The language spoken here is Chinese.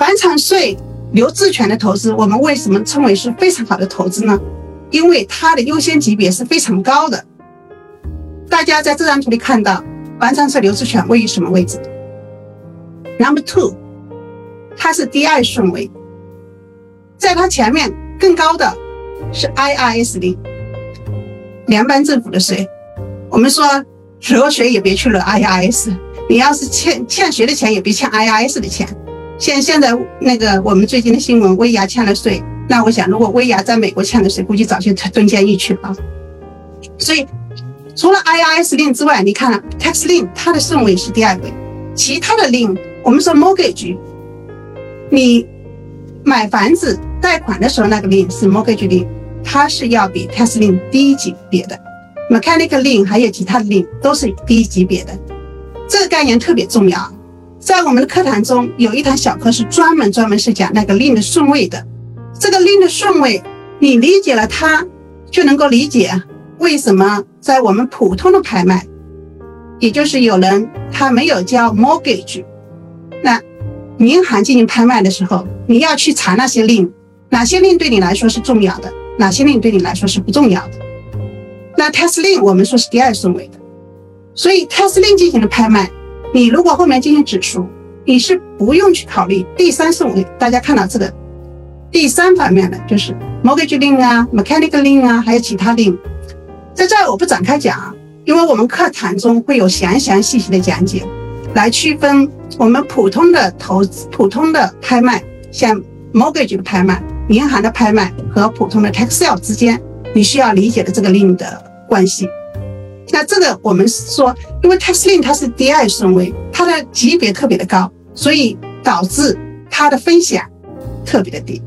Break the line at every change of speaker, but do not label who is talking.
房产税留置权的投资，我们为什么称为是非常好的投资呢？因为它的优先级别是非常高的。大家在这张图里看到，房产税留置权位于什么位置？Number two，它是第二顺位，在它前面更高的是 IRS 零，联邦政府的税。我们说惹谁也别去惹 IRS，你要是欠欠谁的钱也别欠 IRS 的钱。现现在那个我们最近的新闻，薇娅欠了税，那我想如果薇娅在美国欠了税，估计早就蹲监狱去了。所以。除了 IRS 令之外，你看 tax 令，它的顺位是第二位。其他的令，我们说 mortgage，你买房子贷款的时候那个令是 mortgage 令，它是要比 tax 令低级别的。mechanical 令还有其他的令都是低级别的。这个概念特别重要，在我们的课堂中有一堂小课是专门专门是讲那个令的顺位的。这个令的顺位，你理解了它，就能够理解。为什么在我们普通的拍卖，也就是有人他没有交 mortgage，那银行进行拍卖的时候，你要去查那些令，哪些令对你来说是重要的，哪些令对你来说是不重要的？那 tax 令我们说是第二顺位的，所以 tax 令进行的拍卖，你如果后面进行指数，你是不用去考虑第三顺位。大家看到这个第三方面的就是 mortgage 令啊，mechanical 令啊，还有其他令。在这儿我不展开讲，因为我们课堂中会有详详细细的讲解，来区分我们普通的投资、普通的拍卖，像 mortgage 的拍卖、银行的拍卖和普通的 tax sale 之间，你需要理解的这个令的关系。那这个我们说，因为 tax lien 它是第二顺位，它的级别特别的高，所以导致它的风险特别的低。